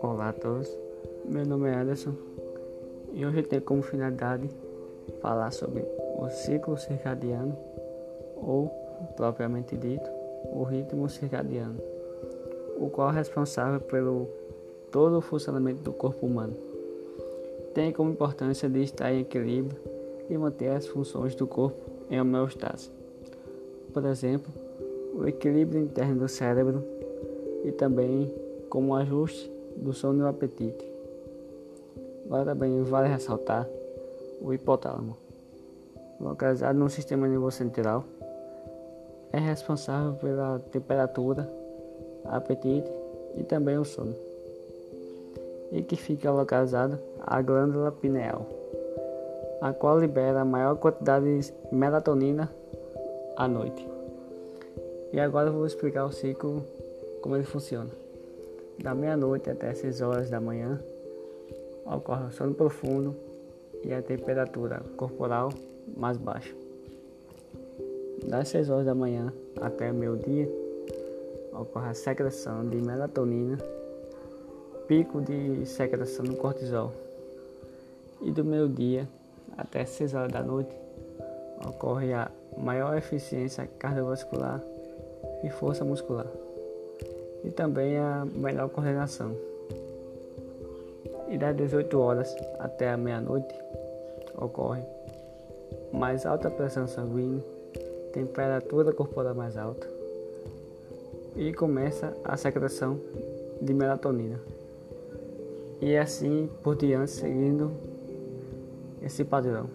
Olá a todos, meu nome é Anderson e hoje tenho como finalidade falar sobre o ciclo circadiano ou, propriamente dito, o ritmo circadiano, o qual é responsável pelo todo o funcionamento do corpo humano. Tem como importância de estar em equilíbrio e manter as funções do corpo em homeostase. Por exemplo, o equilíbrio interno do cérebro e também como ajuste do sono e o apetite. Agora também vale ressaltar o hipotálamo, localizado no sistema nervoso central, é responsável pela temperatura, apetite e também o sono, e que fica localizado a glândula pineal, a qual libera a maior quantidade de melatonina à noite. E agora eu vou explicar o ciclo, como ele funciona. Da meia-noite até 6 horas da manhã, ocorre o sono profundo e a temperatura corporal mais baixa. Das 6 horas da manhã até meio-dia, ocorre a secreção de melatonina, pico de secreção do cortisol. E do meio-dia até 6 horas da noite, ocorre a maior eficiência cardiovascular e força muscular e também a melhor coordenação. E das 18 horas até a meia-noite ocorre mais alta pressão sanguínea, temperatura corporal mais alta e começa a secreção de melatonina. E assim por diante, seguindo esse padrão.